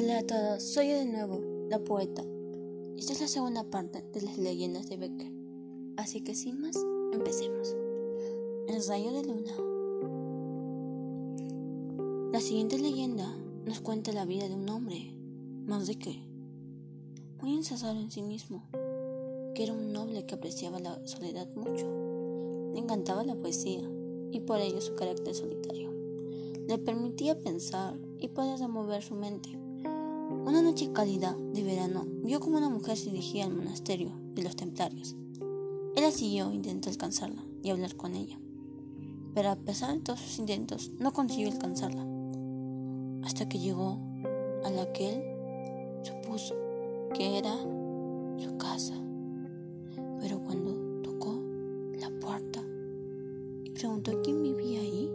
Hola a todos, soy yo de nuevo, la poeta. Esta es la segunda parte de las leyendas de Becker. Así que sin más, empecemos. El rayo de luna. La siguiente leyenda nos cuenta la vida de un hombre, más de que, muy encerrado en sí mismo, que era un noble que apreciaba la soledad mucho. Le encantaba la poesía y por ello su carácter solitario. Le permitía pensar y poder remover su mente una noche cálida de verano vio como una mujer se dirigía al monasterio de los templarios. Él la siguió intentó alcanzarla y hablar con ella, pero a pesar de todos sus intentos no consiguió alcanzarla, hasta que llegó a la que él supuso que era su casa. Pero cuando tocó la puerta y preguntó quién vivía ahí,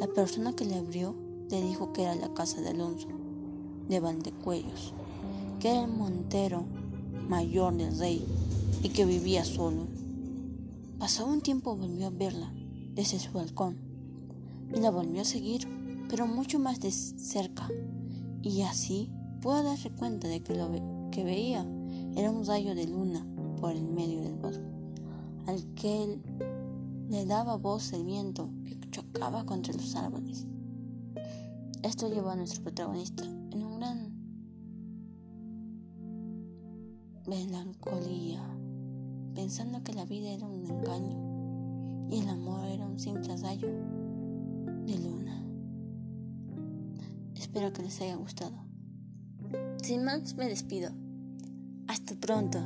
la persona que le abrió le dijo que era la casa de Alonso de Valdecuellos, que era el montero mayor del rey y que vivía solo. Pasado un tiempo volvió a verla desde su balcón y la volvió a seguir, pero mucho más de cerca, y así pudo darse cuenta de que lo que veía era un rayo de luna por el medio del bosque, al que él le daba voz el viento que chocaba contra los árboles. Esto llevó a nuestro protagonista en una gran melancolía, pensando que la vida era un engaño y el amor era un simple rayo de luna. Espero que les haya gustado. Sin más, me despido. Hasta pronto.